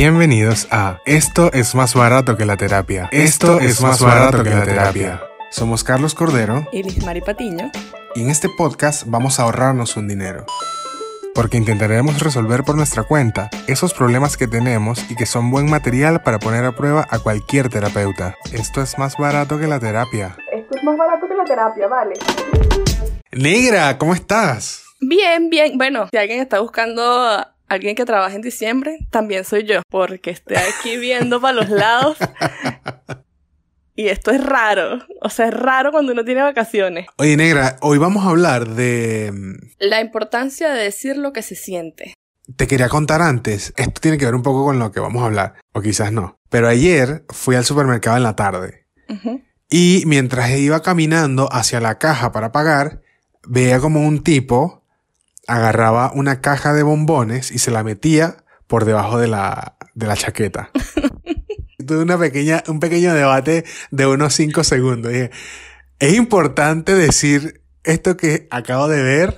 Bienvenidos a Esto es más barato que la terapia. Esto es más barato que la terapia. Somos Carlos Cordero y Liz Mari Patiño. y en este podcast vamos a ahorrarnos un dinero. Porque intentaremos resolver por nuestra cuenta esos problemas que tenemos y que son buen material para poner a prueba a cualquier terapeuta. Esto es más barato que la terapia. Esto es más barato que la terapia, vale. Negra, ¿cómo estás? Bien, bien. Bueno, si alguien está buscando alguien que trabaje en diciembre, también soy yo. Porque estoy aquí viendo para los lados. Y esto es raro. O sea, es raro cuando uno tiene vacaciones. Oye, Negra, hoy vamos a hablar de... La importancia de decir lo que se siente. Te quería contar antes, esto tiene que ver un poco con lo que vamos a hablar, o quizás no. Pero ayer fui al supermercado en la tarde y mientras iba caminando hacia la caja para pagar, veía como un tipo agarraba una caja de bombones y se la metía por debajo de la, de la chaqueta. Tuve una pequeña, un pequeño debate de unos cinco segundos. Dije, ¿es importante decir esto que acabo de ver?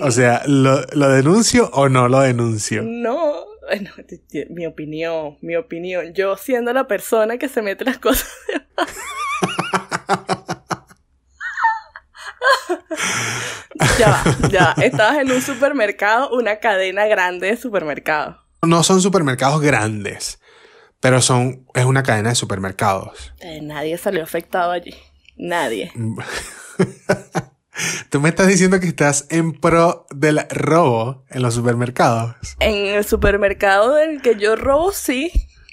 O sea, ¿lo, lo denuncio o no lo denuncio? No, bueno, mi opinión, mi opinión. Yo siendo la persona que se mete las cosas. ya va, ya va. Estabas en un supermercado, una cadena grande de supermercados. No son supermercados grandes, pero son, es una cadena de supermercados. Eh, nadie salió afectado allí. Nadie. Tú me estás diciendo que estás en pro del robo en los supermercados. En el supermercado del que yo robo, sí.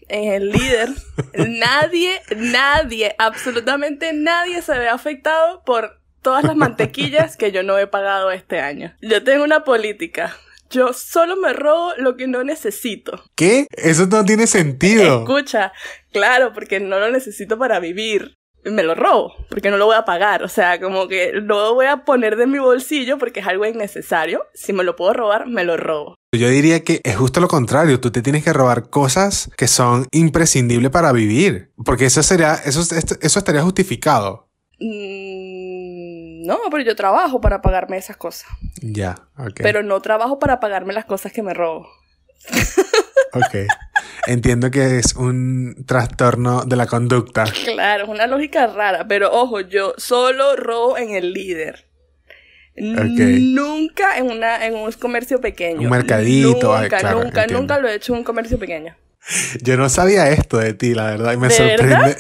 En el líder. nadie, nadie, absolutamente nadie se ve afectado por todas las mantequillas que yo no he pagado este año. Yo tengo una política. Yo solo me robo lo que no necesito. ¿Qué? Eso no tiene sentido. Escucha, claro, porque no lo necesito para vivir. Me lo robo, porque no lo voy a pagar. O sea, como que no lo voy a poner de mi bolsillo porque es algo innecesario. Si me lo puedo robar, me lo robo. Yo diría que es justo lo contrario. Tú te tienes que robar cosas que son imprescindibles para vivir. Porque eso sería, eso, eso estaría justificado. Mm, no, pero yo trabajo para pagarme esas cosas. Ya, ok. Pero no trabajo para pagarme las cosas que me robo. Ok. Entiendo que es un trastorno de la conducta. Claro, es una lógica rara. Pero ojo, yo solo robo en el líder. Ok. Nunca en, una, en un comercio pequeño. Un mercadito, ay, Nunca, claro, nunca, entiendo. nunca lo he hecho en un comercio pequeño. Yo no sabía esto de ti, la verdad, y me ¿De sorprende,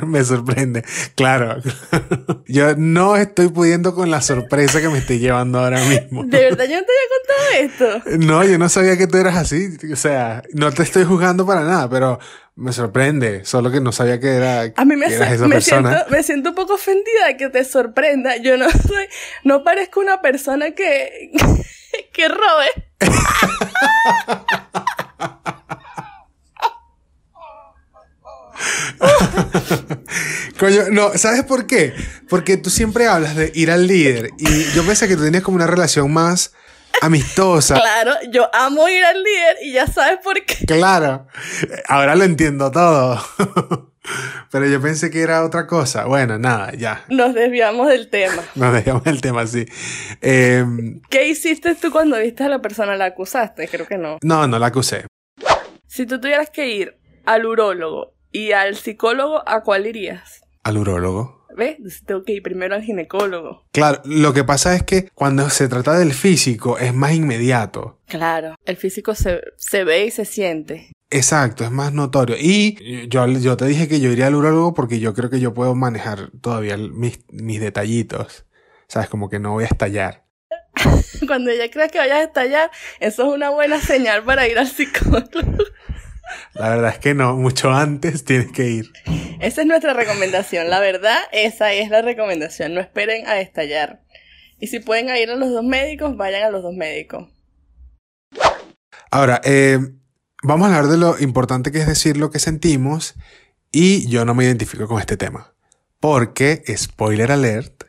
me, me sorprende. Claro. Yo no estoy pudiendo con la sorpresa que me estoy llevando ahora mismo. De verdad, yo no te había contado esto. No, yo no sabía que tú eras así. O sea, no te estoy juzgando para nada, pero me sorprende. Solo que no sabía que, era, A mí me, que eras esa me persona. siento, me siento un poco ofendida de que te sorprenda. Yo no soy, no parezco una persona que, que robe. Coño, no, ¿sabes por qué? Porque tú siempre hablas de ir al líder y yo pensé que tú tenías como una relación más amistosa. Claro, yo amo ir al líder y ya sabes por qué. Claro, ahora lo entiendo todo. Pero yo pensé que era otra cosa. Bueno, nada, ya. Nos desviamos del tema. Nos dejamos el tema así. Eh, ¿Qué hiciste tú cuando viste a la persona? ¿La acusaste? Creo que no. no, no la acusé. Si tú tuvieras que ir al urólogo y al psicólogo, ¿a cuál irías? Al urólogo. ¿Ves? Tengo que ir primero al ginecólogo. Claro, lo que pasa es que cuando se trata del físico es más inmediato. Claro, el físico se, se ve y se siente. Exacto, es más notorio. Y yo, yo te dije que yo iría al urólogo porque yo creo que yo puedo manejar todavía mis, mis detallitos. Sabes, como que no voy a estallar. Cuando ella crea que vayas a estallar, eso es una buena señal para ir al psicólogo. La verdad es que no, mucho antes tienes que ir. Esa es nuestra recomendación. La verdad, esa es la recomendación. No esperen a estallar. Y si pueden ir a los dos médicos, vayan a los dos médicos. Ahora, eh, vamos a hablar de lo importante que es decir lo que sentimos y yo no me identifico con este tema. Porque, spoiler alert,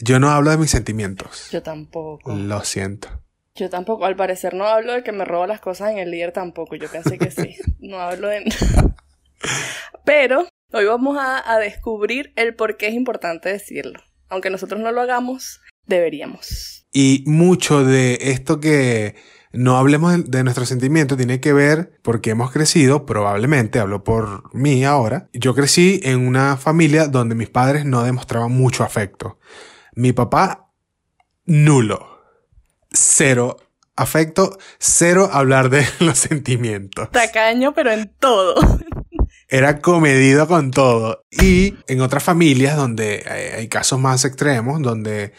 yo no hablo de mis sentimientos. Yo tampoco. Lo siento. Yo tampoco. Al parecer no hablo de que me robo las cosas en el líder tampoco. Yo pensé que sí. No hablo de Pero hoy vamos a, a descubrir el por qué es importante decirlo. Aunque nosotros no lo hagamos, deberíamos. Y mucho de esto que no hablemos de, de nuestros sentimientos, tiene que ver porque hemos crecido, probablemente, hablo por mí ahora, yo crecí en una familia donde mis padres no demostraban mucho afecto. Mi papá, nulo. Cero afecto, cero hablar de los sentimientos. Tacaño, pero en todo. Era comedido con todo. Y en otras familias donde hay, casos más extremos, donde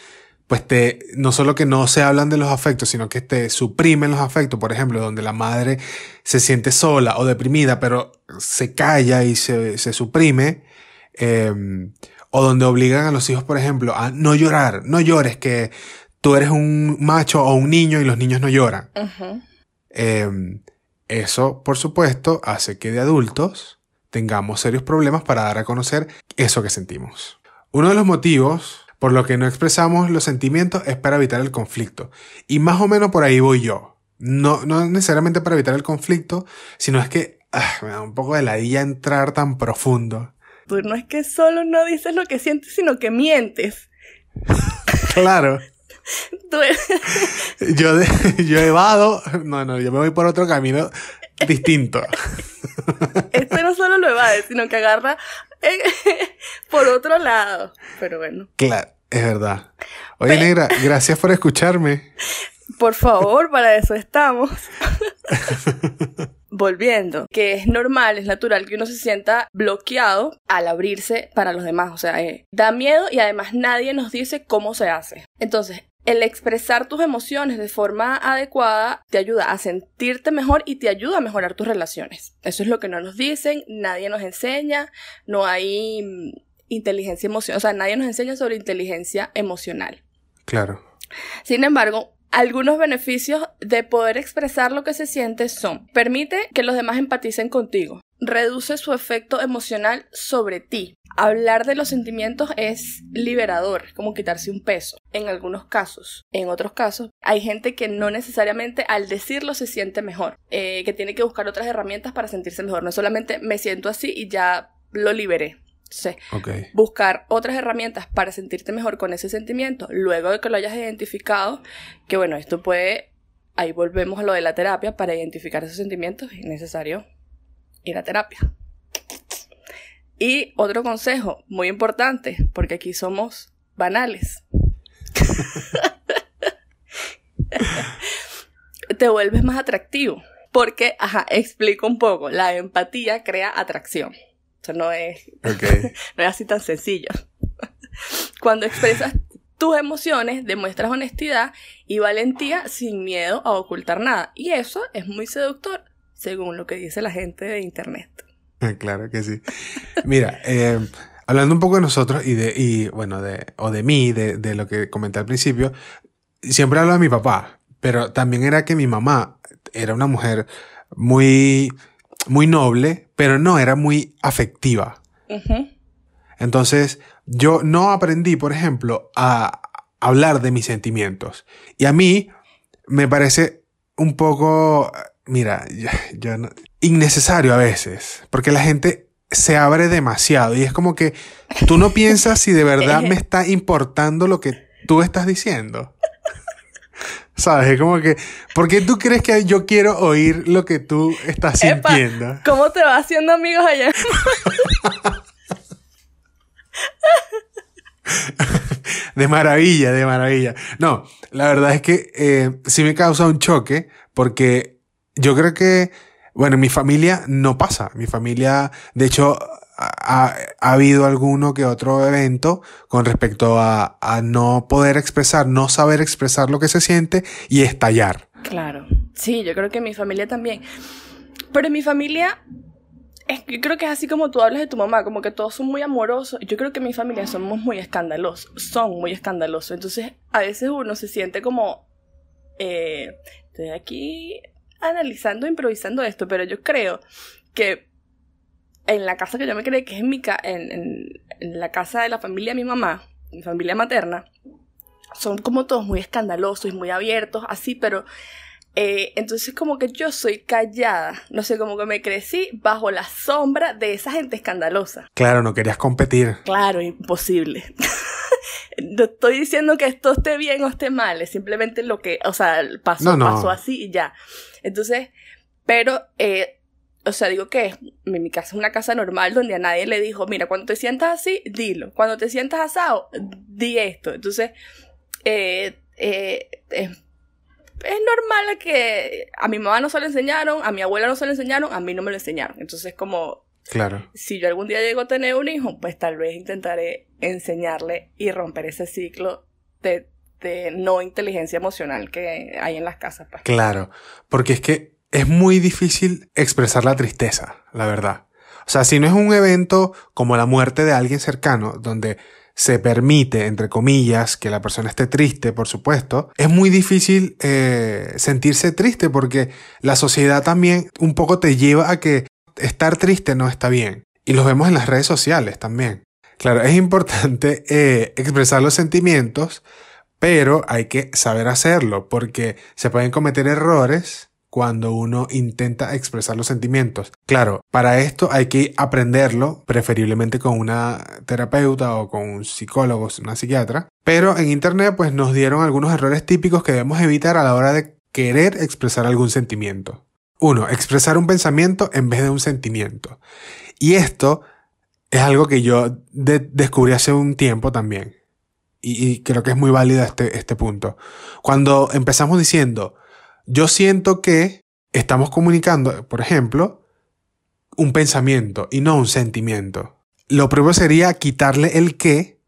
pues te, no solo que no se hablan de los afectos, sino que te suprimen los afectos, por ejemplo, donde la madre se siente sola o deprimida, pero se calla y se, se suprime, eh, o donde obligan a los hijos, por ejemplo, a no llorar, no llores, que tú eres un macho o un niño y los niños no lloran. Eh, eso, por supuesto, hace que de adultos tengamos serios problemas para dar a conocer eso que sentimos. Uno de los motivos por lo que no expresamos los sentimientos es para evitar el conflicto. Y más o menos por ahí voy yo. No, no necesariamente para evitar el conflicto, sino es que ah, me da un poco de ladilla entrar tan profundo. Tú no es que solo no dices lo que sientes, sino que mientes. Claro, yo, de- yo evado, no, no, yo me voy por otro camino distinto. este no solo lo evade, sino que agarra eh, por otro lado. Pero bueno. Claro, es verdad. Oye, negra, gracias por escucharme. Por favor, para eso estamos. Volviendo, que es normal, es natural que uno se sienta bloqueado al abrirse para los demás. O sea, eh, da miedo y además nadie nos dice cómo se hace. Entonces, el expresar tus emociones de forma adecuada te ayuda a sentirte mejor y te ayuda a mejorar tus relaciones. Eso es lo que no nos dicen, nadie nos enseña, no hay mm, inteligencia emocional, o sea, nadie nos enseña sobre inteligencia emocional. Claro. Sin embargo, algunos beneficios de poder expresar lo que se siente son, permite que los demás empaticen contigo, reduce su efecto emocional sobre ti. Hablar de los sentimientos es liberador, como quitarse un peso, en algunos casos. En otros casos, hay gente que no necesariamente al decirlo se siente mejor, eh, que tiene que buscar otras herramientas para sentirse mejor. No es solamente me siento así y ya lo liberé. Entonces, Ok. buscar otras herramientas para sentirte mejor con ese sentimiento, luego de que lo hayas identificado, que bueno, esto puede, ahí volvemos a lo de la terapia, para identificar esos sentimientos es necesario ir a terapia. Y otro consejo muy importante, porque aquí somos banales. Te vuelves más atractivo. Porque, ajá, explico un poco. La empatía crea atracción. Eso no es Ok. no es así tan sencillo. Cuando expresas tus emociones, demuestras honestidad y valentía sin miedo a ocultar nada. Y eso es muy seductor, según lo que dice la gente de internet. Claro que sí. Mira, eh, hablando un poco de nosotros y de, y bueno, de, o de mí, de, de lo que comenté al principio, siempre hablo de mi papá, pero también era que mi mamá era una mujer muy, muy noble, pero no era muy afectiva. Entonces, yo no aprendí, por ejemplo, a hablar de mis sentimientos. Y a mí me parece un poco, mira, yo, yo no- innecesario a veces, porque la gente se abre demasiado y es como que tú no piensas si de verdad me está importando lo que tú estás diciendo. ¿Sabes? Es como que, ¿por qué tú crees que yo quiero oír lo que tú estás Epa. sintiendo? ¿Cómo te vas haciendo amigos allá? De maravilla, de maravilla. No, la verdad es que eh, sí me causa un choque porque yo creo que, bueno, en mi familia no pasa. Mi familia, de hecho, ha, ha- ha habido alguno que otro evento con respecto a, no poder expresar, no saber expresar lo que se siente y estallar. Claro. Sí, yo creo que mi familia también. Pero en mi familia, yo creo que es así como tú hablas de tu mamá, como que todos son muy amorosos. Yo creo que en mi familia somos muy escandalosos, son muy escandalosos. Entonces, a veces uno se siente como, eh, estoy aquí analizando, improvisando esto, pero yo creo que en la casa que yo me creé, que es en, mi ca- en, en- en la casa de la familia de mi mamá, mi familia materna, son como todos muy escandalosos y muy abiertos, así, pero eh, entonces como que yo soy callada, no sé, como que me crecí bajo la sombra de esa gente escandalosa. Claro, no querías competir. Claro, imposible. no estoy diciendo que esto esté bien o esté mal, es simplemente lo que, o sea, pasó, pasó así y ya. Entonces, pero, eh, o sea, digo que mi casa es una casa normal donde a nadie le dijo, mira, cuando te sientas así, dilo. Cuando te sientas asado, di esto. Entonces, eh, eh, es normal que a mi mamá no se lo enseñaron, a mi abuela no se lo enseñaron, a mí no me lo enseñaron. Entonces, como Claro. Si yo algún día llego a tener un hijo, pues tal vez intentaré enseñarle y romper ese ciclo de, de no inteligencia emocional que hay en las casas. Pues. Claro, porque es que es muy difícil expresar la tristeza, la verdad. O sea, si no es un evento como la muerte de alguien cercano, donde se permite, entre comillas, que la persona esté triste, por supuesto, es muy difícil eh, sentirse triste porque la sociedad también un poco te lleva a que estar triste no está bien. Y lo vemos en las redes sociales también. Claro, es importante eh, expresar los sentimientos, pero hay que saber hacerlo porque se pueden cometer errores cuando uno intenta expresar los sentimientos. Claro, para esto hay que aprenderlo, preferiblemente con una terapeuta o con un psicólogo, una psiquiatra. Pero en Internet pues nos dieron algunos errores típicos que debemos evitar a la hora de querer expresar algún sentimiento. Uno, expresar un pensamiento en vez de un sentimiento. Y esto es algo que yo descubrí hace un tiempo también. Y, creo que es muy válido este, este punto. Cuando empezamos diciendo, yo siento que estamos comunicando, por ejemplo, un pensamiento y no un sentimiento. Lo primero sería quitarle el que,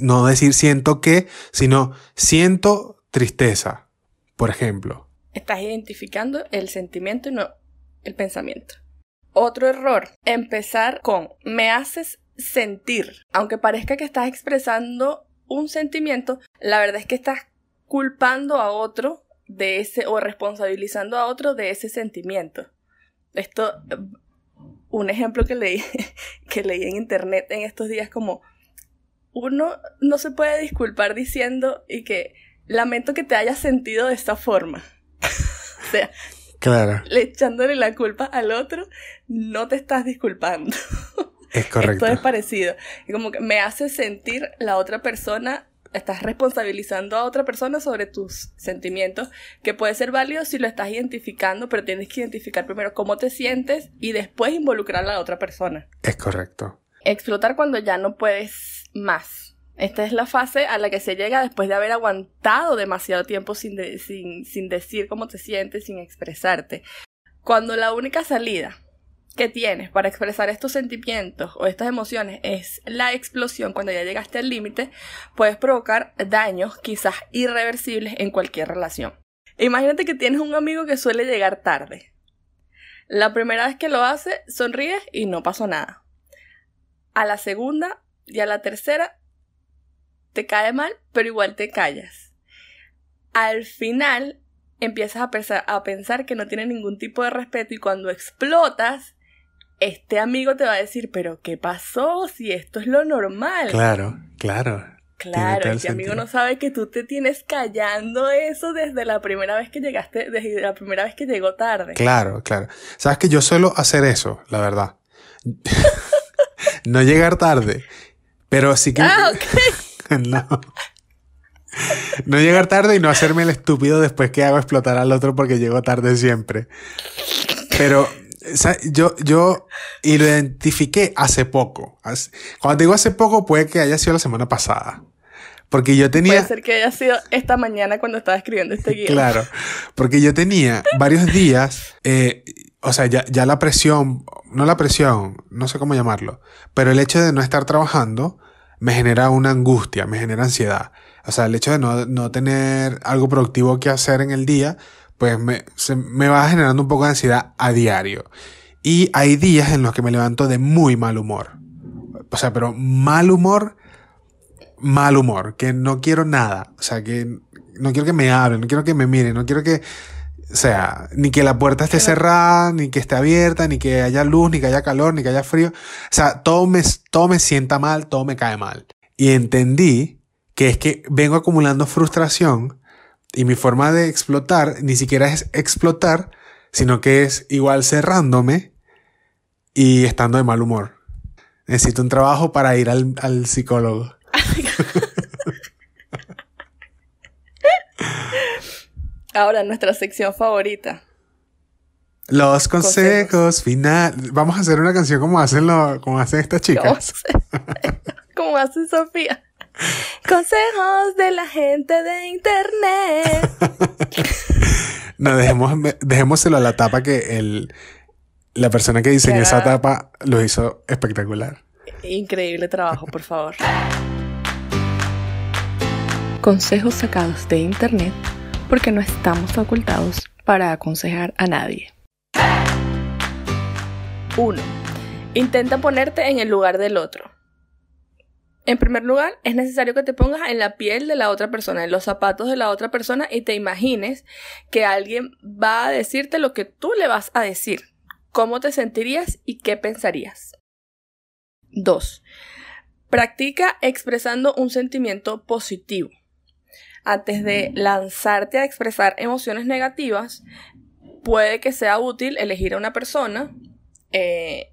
no decir siento que, sino siento tristeza, por ejemplo. Estás identificando el sentimiento y no el pensamiento. Otro error, empezar con me haces sentir. Aunque parezca que estás expresando un sentimiento, la verdad es que estás culpando a otro de ese o responsabilizando a otro de ese sentimiento. Esto, un ejemplo que leí, que leí en internet en estos días como uno no se puede disculpar diciendo y que lamento que te hayas sentido de esta forma. O sea, claro. le echándole la culpa al otro, no te estás disculpando. Es correcto. Esto es parecido. Como que me hace sentir la otra persona, estás responsabilizando a otra persona sobre tus sentimientos, que puede ser válido si lo estás identificando, pero tienes que identificar primero cómo te sientes y después involucrar a la otra persona. Es correcto. Explotar cuando ya no puedes más. Esta es la fase a la que se llega después de haber aguantado demasiado tiempo sin, sin, decir cómo te sientes, sin expresarte. Cuando la única salida que tienes para expresar estos sentimientos o estas emociones es la explosión cuando ya llegaste al límite, puedes provocar daños quizás irreversibles en cualquier relación. Imagínate que tienes un amigo que suele llegar tarde. La primera vez que lo hace, sonríes y no pasó nada. A la segunda y a la tercera te cae mal, pero igual te callas. Al final empiezas a pensar, a pensar que no tiene ningún tipo de respeto y cuando explotas, este amigo te va a decir, pero ¿qué pasó? Si esto es lo normal. Claro, claro. Claro, este amigo no sabe que tú te tienes callando eso desde la primera vez que llegaste, desde la primera vez que llegó tarde. Claro, claro. Sabes que yo suelo hacer eso, la verdad. no llegar tarde, pero sí que... Ah, ok. no. No llegar tarde y no hacerme el estúpido después que hago explotar al otro porque llego tarde siempre. Pero yo, yo y lo identifiqué hace poco. Cuando digo hace poco, puede que haya sido la semana pasada. Porque yo tenía. Puede ser que haya sido esta mañana cuando estaba escribiendo este guion. Claro. Porque yo tenía varios días. Eh, o sea, ya, ya la presión. No la presión, no sé cómo llamarlo. Pero el hecho de no estar trabajando me genera una angustia, me genera ansiedad. O sea, el hecho de no, tener algo productivo que hacer en el día, pues me, me va generando un poco de ansiedad a diario. Y hay días en los que me levanto de muy mal humor. O sea, pero mal humor, mal humor, que no quiero nada. O sea, que no quiero que me hablen, no quiero que me miren, no quiero que o sea, ni que la puerta esté cerrada, ni que esté abierta, ni que haya luz, ni que haya calor, ni que haya frío. O sea, todo me, todo me sienta mal, todo me cae mal. Y entendí que es que vengo acumulando frustración y mi forma de explotar ni siquiera es explotar, sino que es igual cerrándome y estando de mal humor. Necesito un trabajo para ir al, al psicólogo. Ahora, nuestra sección favorita. Los consejos, final. Vamos a hacer una canción como hacen, lo, como hacen estas chicas. como hace Sofía. Consejos de la gente de internet. no, dejemos, dejémoselo a la tapa que el, la persona que diseñó esa tapa lo hizo espectacular. Increíble trabajo, por favor. Consejos sacados de internet porque no estamos facultados para aconsejar a nadie. 1. Intenta ponerte en el lugar del otro. En primer lugar, es necesario que te pongas en la piel de la otra persona, en los zapatos de la otra persona y te imagines que alguien va a decirte lo que tú le vas a decir, cómo te sentirías y qué pensarías. 2. Practica expresando un sentimiento positivo. Antes de lanzarte a expresar emociones negativas, puede que sea útil elegir a una persona eh,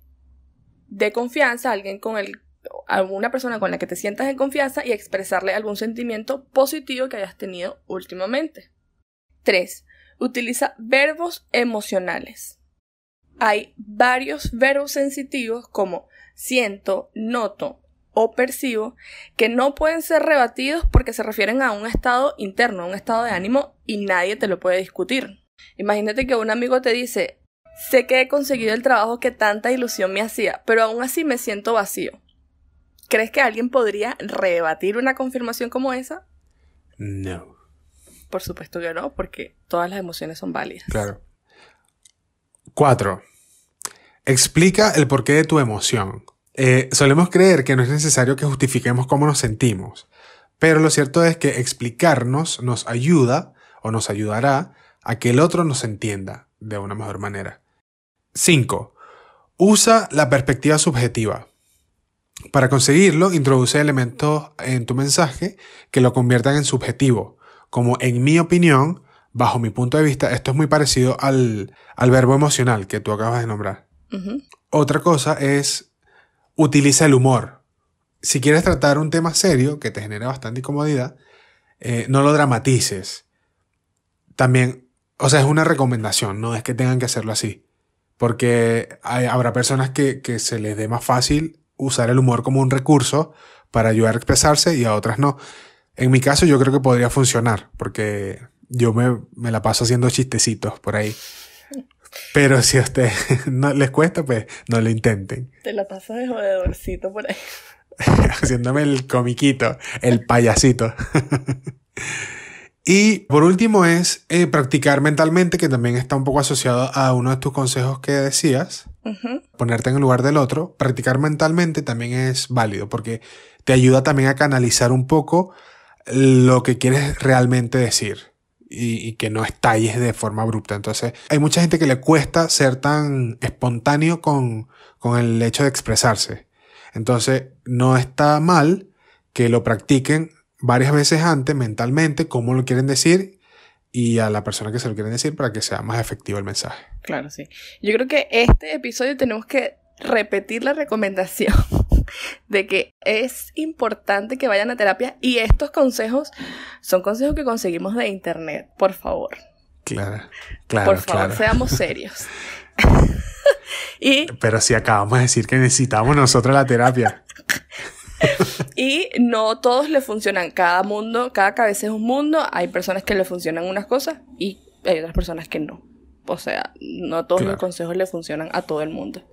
de confianza, alguien con el alguna persona con la que te sientas en confianza y expresarle algún sentimiento positivo que hayas tenido últimamente. 3. Utiliza verbos emocionales. Hay varios verbos sensitivos como siento, noto o percibo que no pueden ser rebatidos porque se refieren a un estado interno, a un estado de ánimo y nadie te lo puede discutir. Imagínate que un amigo te dice, sé que he conseguido el trabajo que tanta ilusión me hacía, pero aún así me siento vacío. ¿Crees que alguien podría rebatir una confirmación como esa? No. Por supuesto que no, porque todas las emociones son válidas. Claro. Cuatro. Explica el porqué de tu emoción. Eh, solemos creer que no es necesario que justifiquemos cómo nos sentimos, pero lo cierto es que explicarnos nos ayuda o nos ayudará a que el otro nos entienda de una mejor manera. 5. Usa la perspectiva subjetiva. Para conseguirlo, introduce elementos en tu mensaje que lo conviertan en subjetivo, como en mi opinión, bajo mi punto de vista, esto es muy parecido al, verbo emocional que tú acabas de nombrar. Otra cosa es, utiliza el humor. Si quieres tratar un tema serio que te genera bastante incomodidad, eh, no lo dramatices. También, o sea, es una recomendación, no es que tengan que hacerlo así. Porque habrá personas que, que se les dé más fácil usar el humor como un recurso para ayudar a expresarse y a otras no. En mi caso yo creo que podría funcionar porque yo me, la paso haciendo chistecitos por ahí. Pero si a ustedes no les cuesta, pues no lo intenten. Te la pasas de jodedorcito por ahí. Haciéndome el comiquito, el payasito. y por último es eh, practicar mentalmente, que también está un poco asociado a uno de tus consejos que decías ponerte en el lugar del otro, practicar mentalmente también es válido porque te ayuda también a canalizar un poco lo que quieres realmente decir y, que no estalles de forma abrupta. Entonces, hay mucha gente que le cuesta ser tan espontáneo con, con el hecho de expresarse. Entonces, no está mal que lo practiquen varias veces antes mentalmente, cómo lo quieren decir y a la persona que se lo quieren decir para que sea más efectivo el mensaje. Claro, sí. Yo creo que este episodio tenemos que repetir la recomendación de que es importante que vayan a terapia y estos consejos son consejos que conseguimos de internet, por favor. Claro, claro. Por favor, seamos serios. y, Pero si acabamos de decir que necesitamos nosotros la terapia. y no todos le funcionan. Cada mundo, cada cabeza es un mundo. Hay personas que le funcionan unas cosas y hay otras personas que no. O sea, no todos los consejos le funcionan a todo el mundo.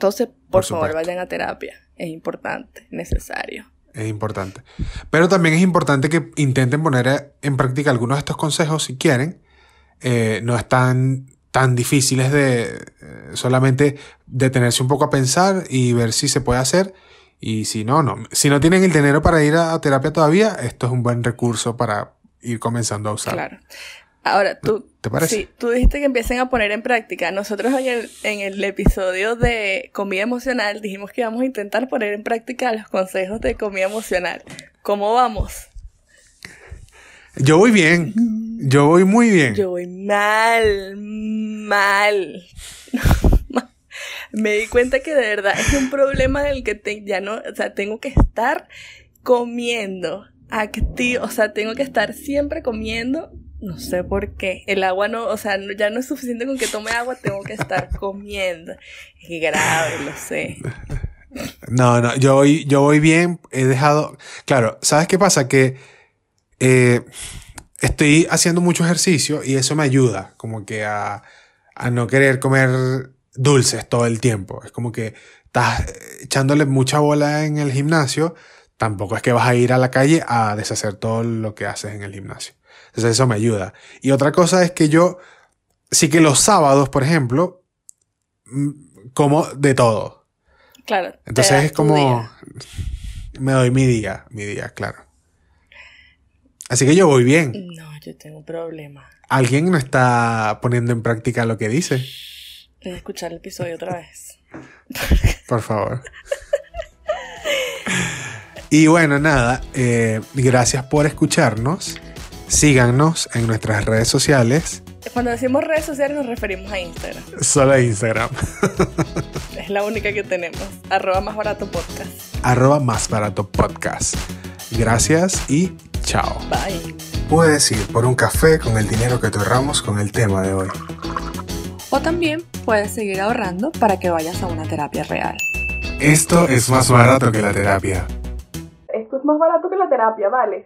Entonces, por, favor, vayan a terapia. Es importante, necesario. Es importante. Pero también es importante que intenten poner en práctica algunos de estos consejos si quieren. Eh, no están tan difíciles de eh, solamente detenerse un poco a pensar y ver si se puede hacer y si no, no. Si no tienen el dinero para ir a terapia todavía, esto es un buen recurso para ir comenzando a usar. Claro. Ahora, tú, ¿Te parece? Sí, tú dijiste que empiecen a poner en práctica. Nosotros en el, en el episodio de comida emocional dijimos que íbamos a intentar poner en práctica los consejos de comida emocional. ¿Cómo vamos? Yo voy bien. Yo voy muy bien. Yo voy mal, mal me di cuenta que de verdad es un problema del que ya no, o sea, tengo que estar comiendo activo, o sea, tengo que estar siempre comiendo No sé por qué. El agua no, o sea, ya no es suficiente con que tome agua, tengo que estar comiendo. Es grave, lo sé. No, no, yo voy, yo voy bien, he dejado... Claro, ¿sabes qué pasa? Que eh, estoy haciendo mucho ejercicio y eso me ayuda como que a, a no querer comer dulces todo el tiempo. Es como que estás echándole mucha bola en el gimnasio, tampoco es que vas a ir a la calle a deshacer todo lo que haces en el gimnasio. Entonces eso me ayuda. Y otra cosa es que yo, sí que los sábados, por ejemplo, mm, como de todo. Claro. Entonces es como, me doy mi día, mi día, claro. Así que yo voy bien. No, yo tengo un problema. ¿Alguien no está poniendo en práctica lo que dice? Voy a escuchar el episodio otra vez. Por favor. Y bueno, nada, eh, gracias por escucharnos. Síganos en nuestras redes sociales, Cuando decimos redes sociales nos referimos a Instagram. solo a Instagram, Es la única que tenemos. Arroba más barato podcast. arroba más barato podcast. Gracias y chao. Bye. Puedes ir por un café con el dinero que te ahorramos con el tema de hoy. O también puedes seguir ahorrando para que vayas a una terapia real. Esto es más barato que la terapia. Esto es más barato que la terapia, vale.